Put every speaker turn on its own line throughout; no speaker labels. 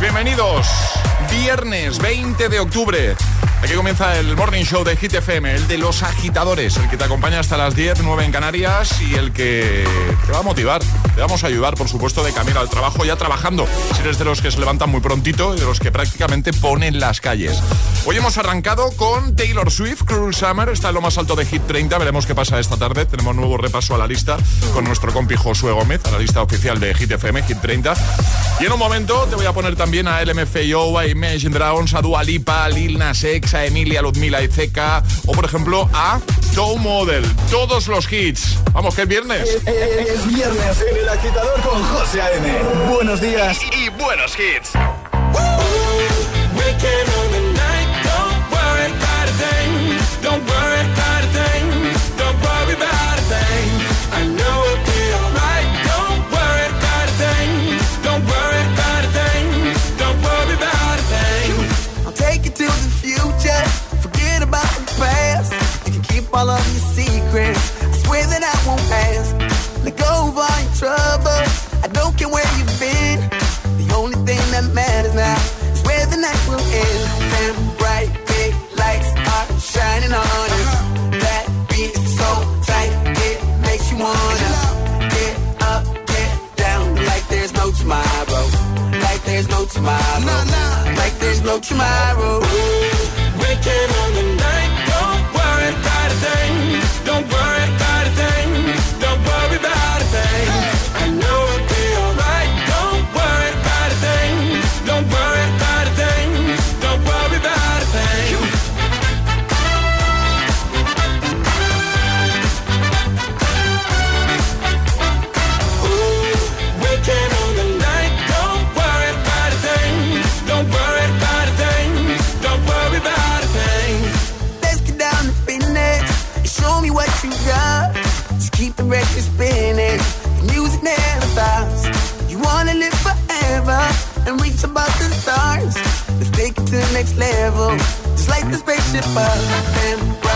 bienvenidos. Viernes 20 de octubre. Aquí comienza el Morning Show de Hit FM, el de los agitadores, el que te acompaña hasta las 10, 9 en Canarias y el que te va a motivar, te vamos a ayudar, por supuesto, de camino al trabajo, ya trabajando. Si eres de los que se levantan muy prontito y de los que prácticamente ponen las calles. Hoy hemos arrancado con Taylor Swift, Cruel Summer, está en lo más alto de Hit 30, veremos qué pasa esta tarde. Tenemos nuevo repaso a la lista con nuestro compi Josué Gómez, a la lista oficial de Hit FM, Hit 30. Y en un momento te voy a poner también a LMFAO, a Imagine Dragons, a Dua Lipa, a Lil Nas X, a Emilia, Ludmila y Zeka, o por ejemplo a Toe Model. Todos los hits. Vamos, que es viernes.
Es, viernes en el agitador con José A.M. Buenos días y, buenos hits.
tomorrow. Waking on the night.
principal en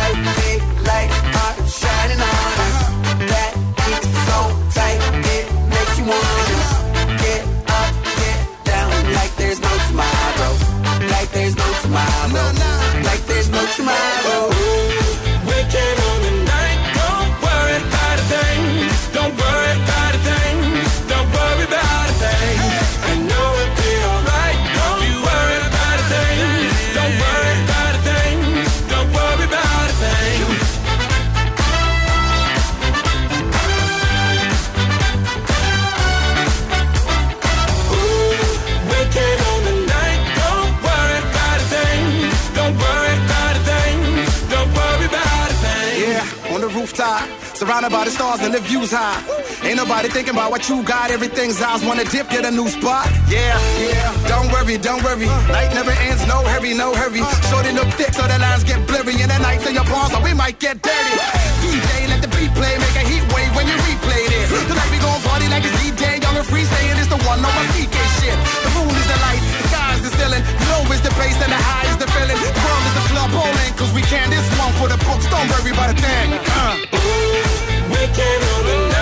What you got?
Everything's ours. Wanna dip, get a new spot? Yeah, yeah. Don't worry, don't worry. Night never ends, no hurry, no hurry. Shorty look thick, so the lines get blurry. And the nights in your palms, so we might get dirty. DJ, let the beat play, make a heat wave when you replay this. Tonight we gon' party like it's D-Day, young and free, saying it's the one on my CK shit. The moon is the light, the sky's the ceiling. Low is the bass and the high is the feeling. The world is the club, all in, cause we can. This one for the books, don't worry about a thing. Uh. Ooh, we can all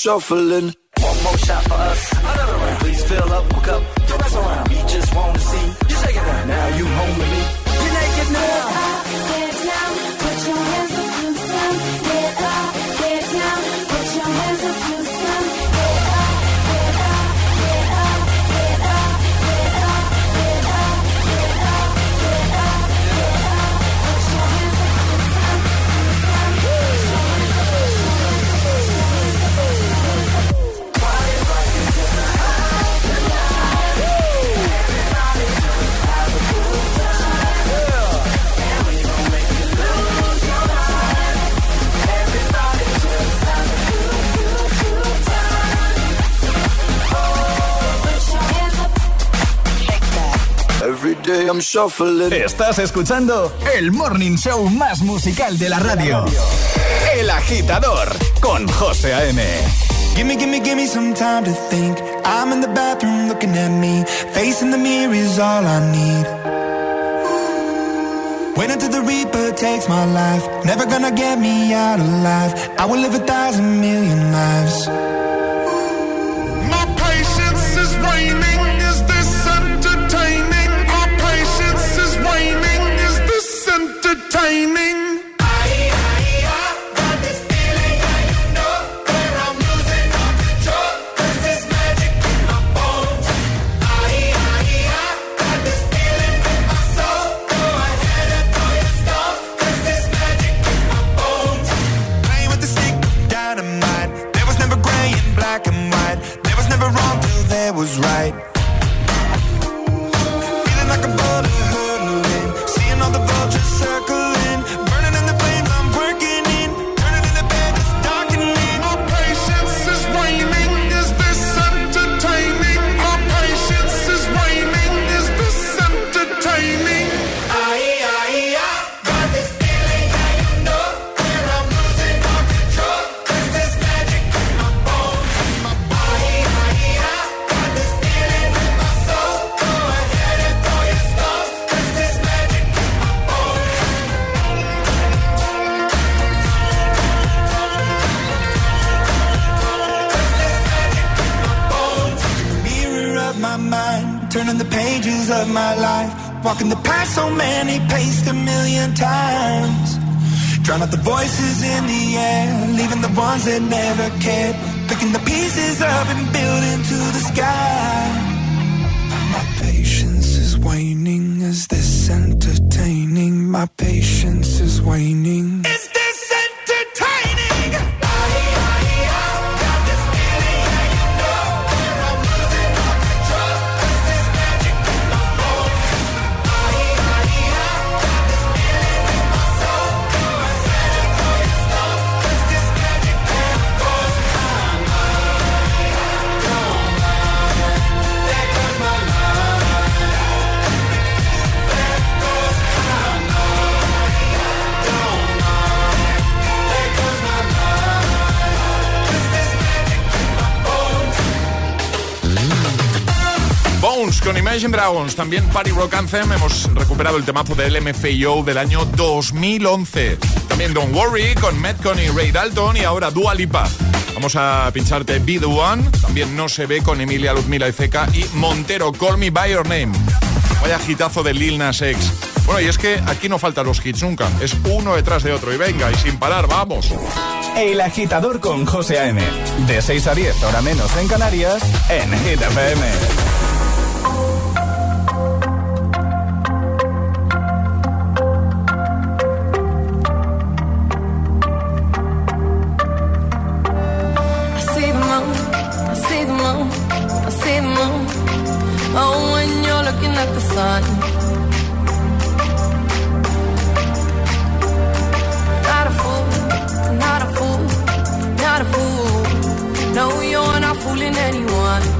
shuffling. One more shot for us, another round. Please fill up, a cup. I'm shuffling.
Estás escuchando el morning show más musical de la radio. El agitador con José A.M.
Gimme, gimme, gimme some time to think. I'm in the bathroom looking at me. Facing the mirror is all I need. Wait until the Reaper takes my life. Never gonna get me out alive. I will live a thousand million lives.
Imagine Dragons, también Party Rock Anthem. Hemos recuperado el temazo del MFAO del año 2011. También Don't Worry con Metcon y Ray Dalton y ahora Dua Lipa. Vamos a pincharte Be The One, también No Se Ve con Emilia Luzmila y Ceca y Montero, Call Me By Your Name. Vaya hitazo de Lil Nas X. Bueno, y es que aquí no faltan los hits nunca, es uno detrás de otro y venga, y sin parar, vamos.
El agitador con José A.M. De 6 a 10, hora menos en Canarias, en Hit FM.
Fooling anyone.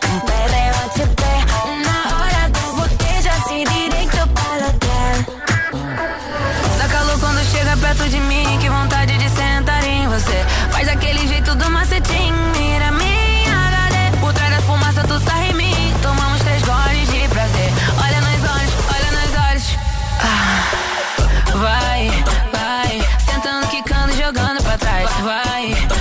Vai,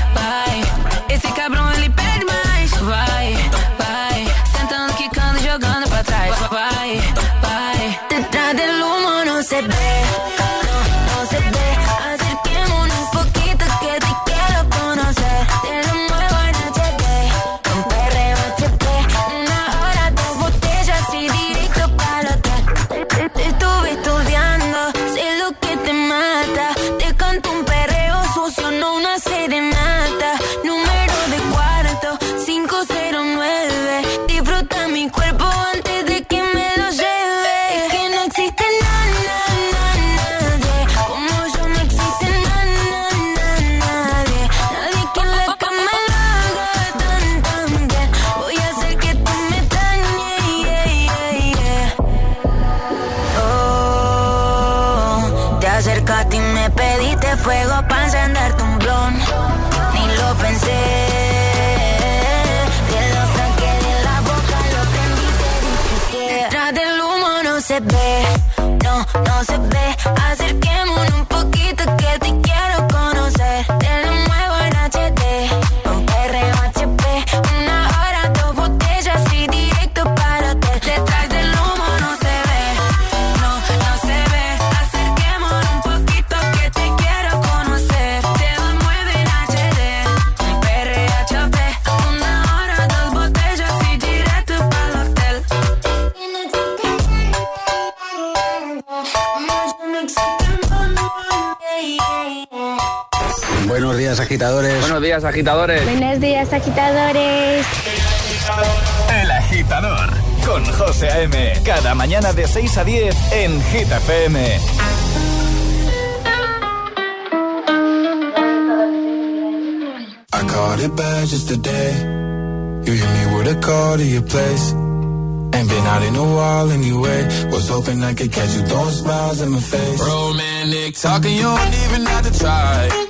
agitadores.
Buenos días, agitadores.
El agitador con José A.M. Cada mañana de 6 a 10 en Hit FM.
I caught it bad just today. You hit me with a call to your place. Ain't been out in a while anyway. Was hoping I could catch you throwing smiles in my face.
Romantic talking, you don't even have to try.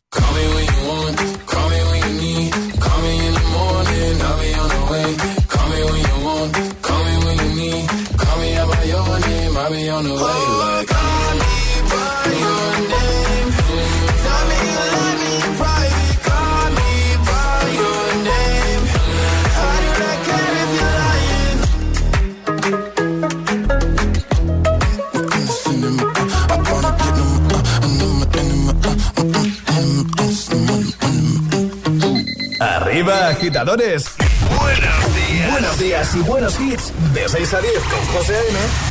Your name, I'll be on the way. Like, call me by your name. Tell me you love me in private. Call me by your name. I do not care if you're lying.
Arriba, agitadores. Buenos días. Buenos días y buenos hits. De 6 a 10 con José A.M.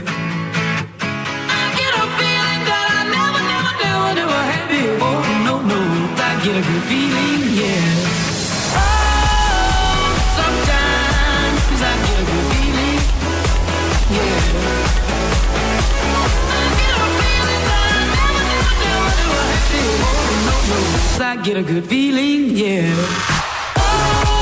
Get a good feeling, yeah. Oh, sometimes I get a good feeling, yeah. I get a feeling that I never, I get a good feeling, yeah.
Oh,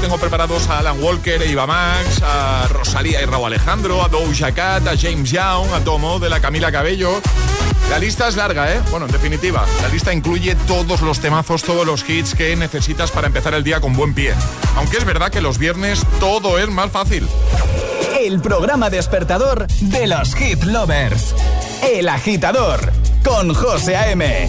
tengo preparados a Alan Walker, a Iba Max, a Rosalía y Raúl Alejandro, a Doja Cat, a James Young, a Tomo, de la Camila Cabello. La lista es larga, ¿eh? Bueno, en definitiva, la lista incluye todos los temazos, todos los hits que necesitas para empezar el día con buen pie. Aunque es verdad que los viernes todo es más fácil.
El programa despertador de los hit lovers. El agitador con José A.M.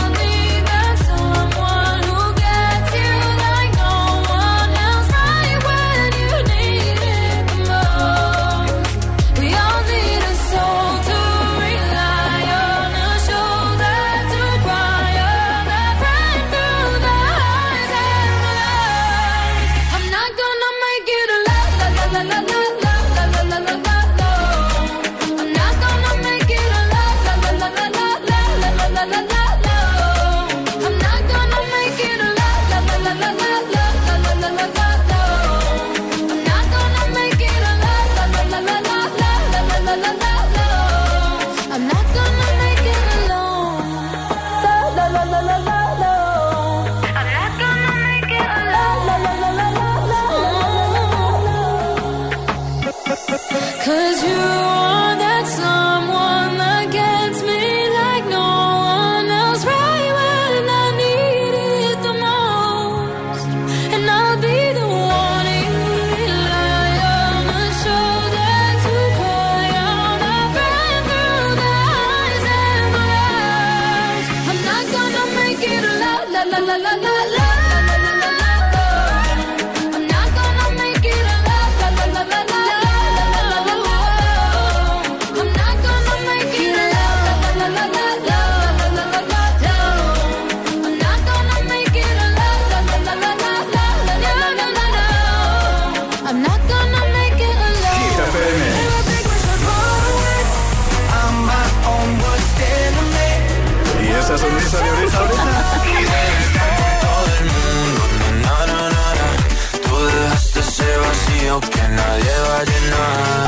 lleva llena.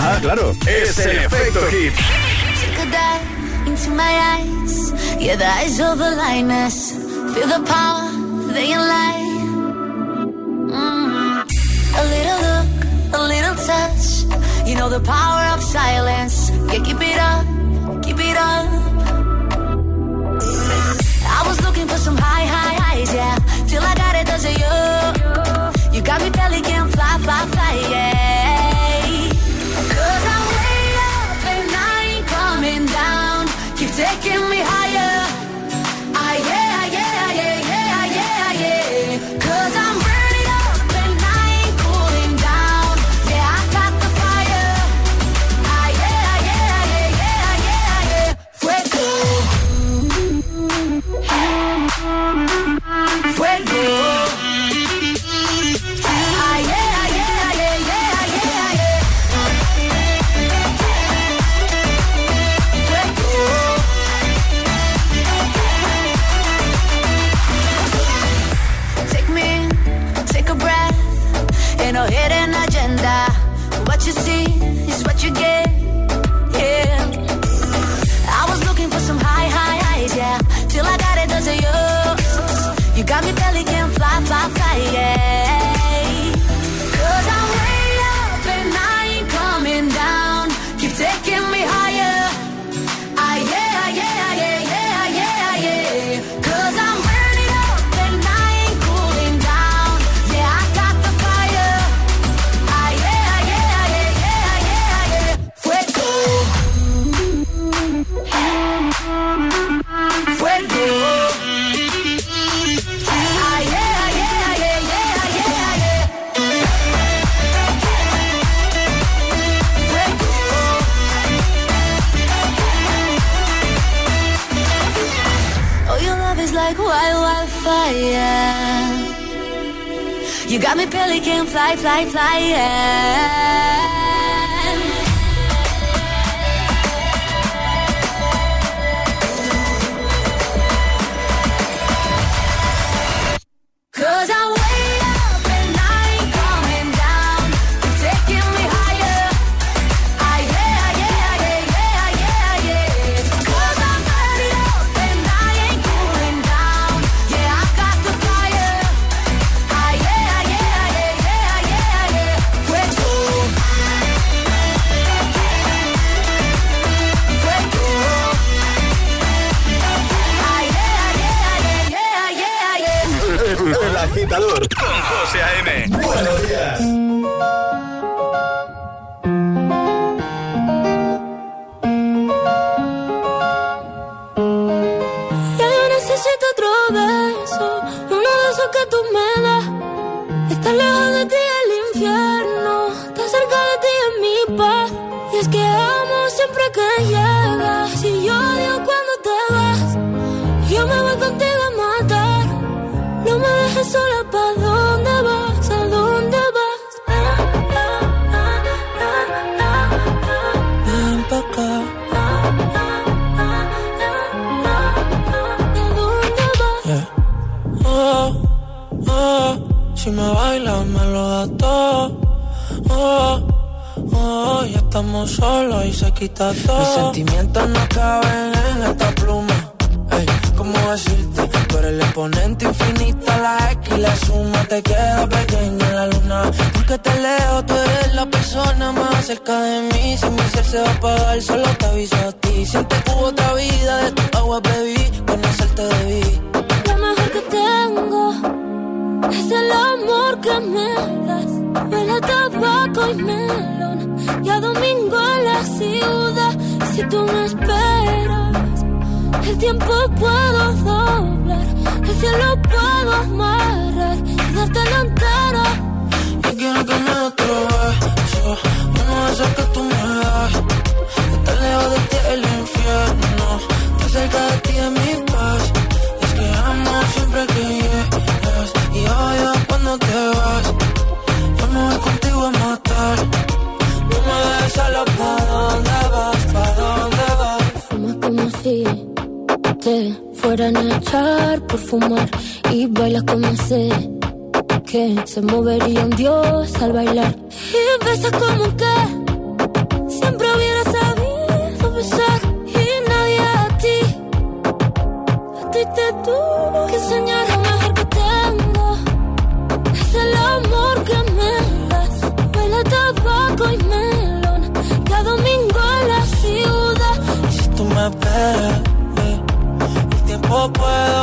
Ah, claro. Es el efecto hit.
Into my eyes, yeah, the eyes of the lioness. Feel the power, they lie. Mm. Mm-hmm. A little look, a little touch. You know the power of silence. Yeah, keep it up, keep it up. I was looking for some high, high highs, yeah. Till I got it, does it you? You got me belly. Fly, fly, yeah.
Estamos y se quita todo. Mis sentimientos no caben en esta pluma. Ey, ¿cómo decirte? Tú eres el exponente infinito, la X y la suma te queda pequeña la luna. Porque te leo, tú eres la persona más cerca de mí. Si mi ser se va a apagar, solo te aviso a ti. Siente que hubo otra vida, de tu agua bebí, conocerte debí.
Lo mejor que tengo es el amor que me das. Huele a tabaco y melón. Y a domingo en la ciudad. Si tú me esperas, el tiempo puedo doblar. El cielo puedo amarrar y dártelo entero.
Yo quiero que me otro beso, uno de esos que tú me das. Estar lejos de ti el infierno, estar cerca de ti es mi paz. Es que amo siempre que llegas cuando te vas. Yo me voy contigo a matar, no me dejes solo pa' dónde vas, pa' dónde vas.
Fumas como si te fueran a echar por fumar. Y bailas como sé que se movería un dios al bailar. Y besas como que siempre hubiera sabido besar. Y nadie a ti, a ti te tuvo que enseñar amor que me das. Huele a tabaco y melón. Cada domingo en la ciudad.
Y si tú me esperas, eh, el tiempo puedo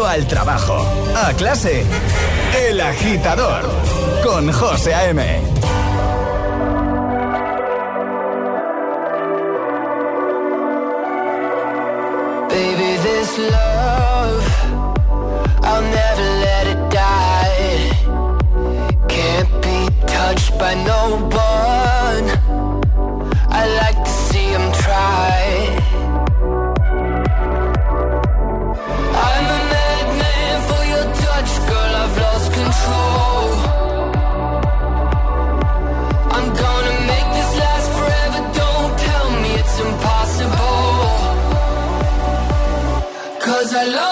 al trabajo, a clase. El agitador con José A.M.
Baby, this love, I'll never let it die.
Hello.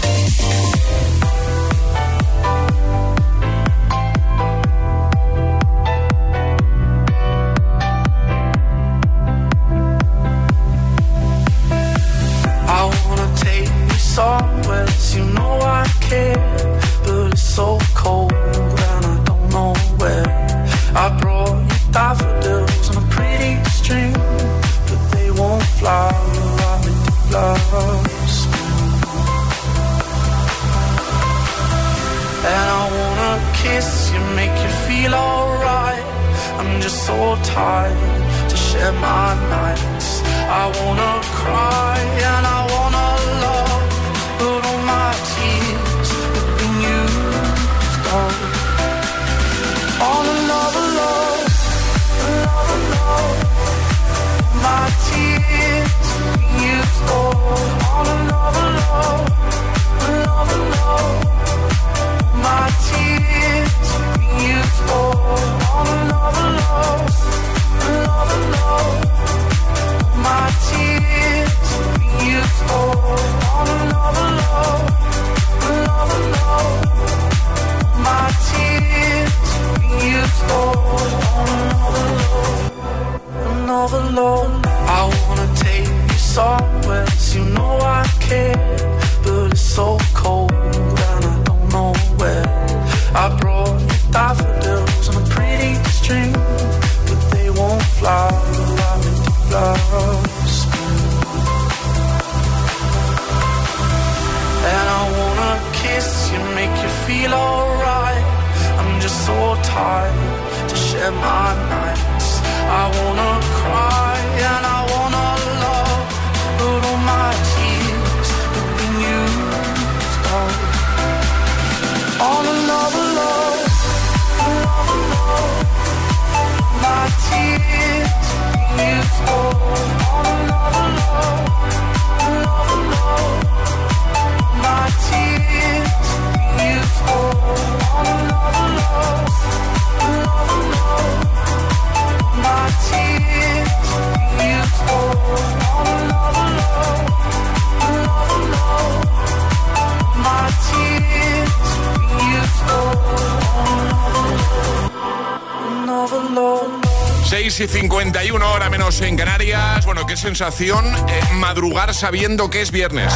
y 51, hora menos en Canarias. Bueno, qué sensación eh, madrugar sabiendo que es viernes.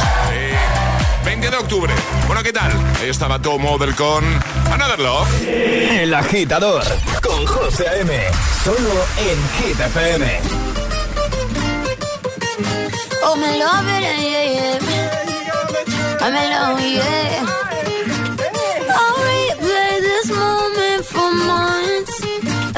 20 de octubre. Bueno, ¿qué tal? Estaba Tomo del con Another Love.
El agitador con José M. Solo en Hit FM.
Oh, me yeah, yeah. I'm alone, yeah.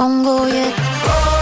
tongo, yeah.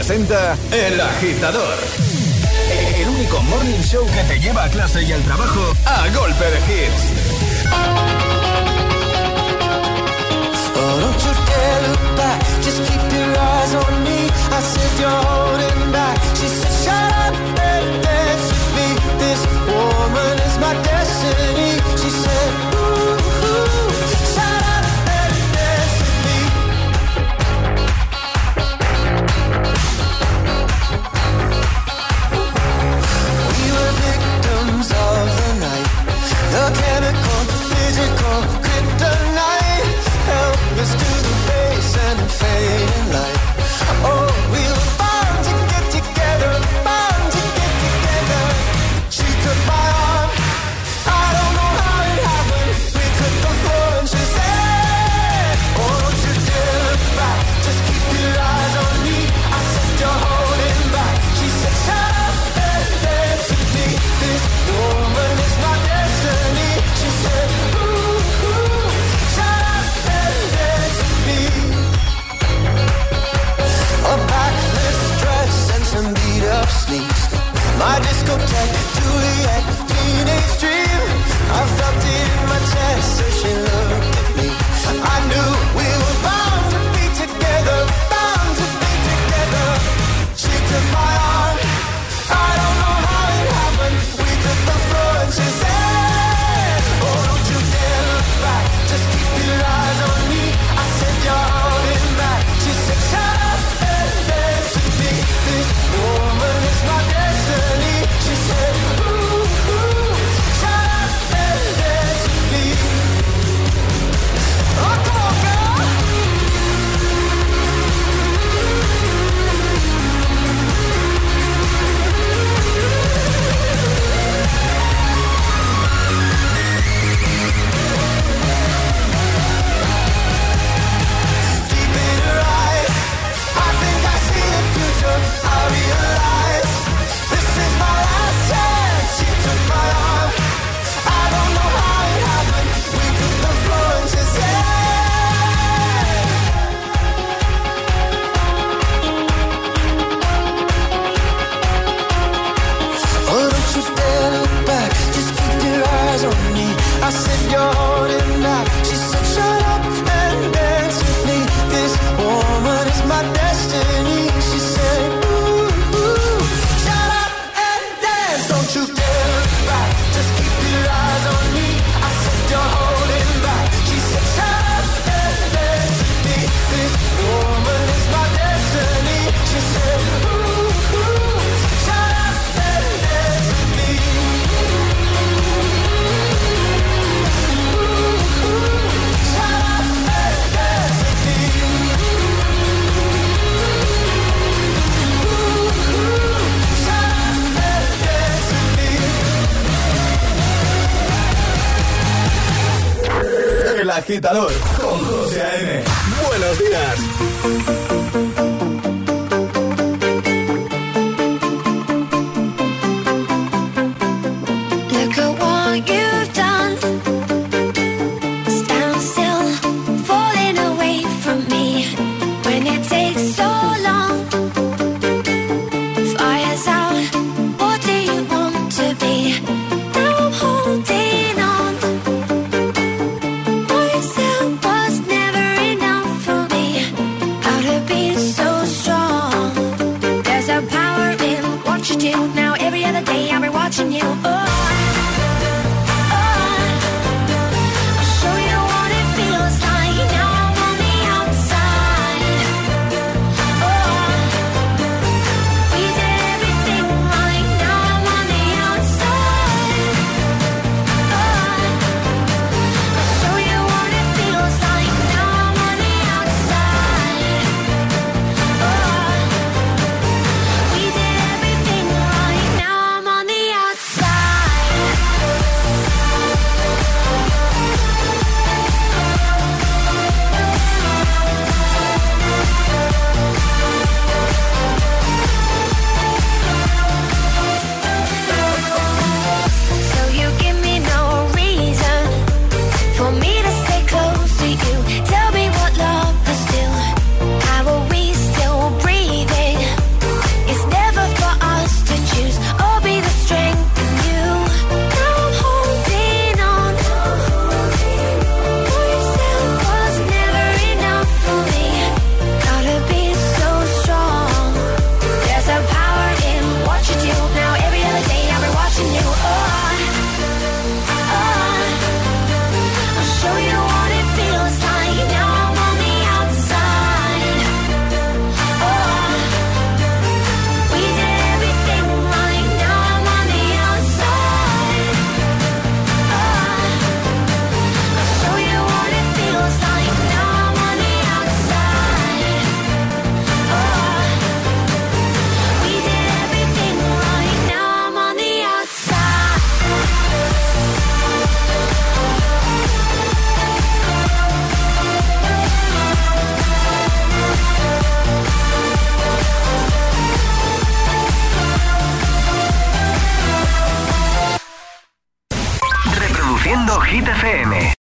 presenta El Agitador. El único morning show que te lleva a clase y al trabajo a golpe de hits.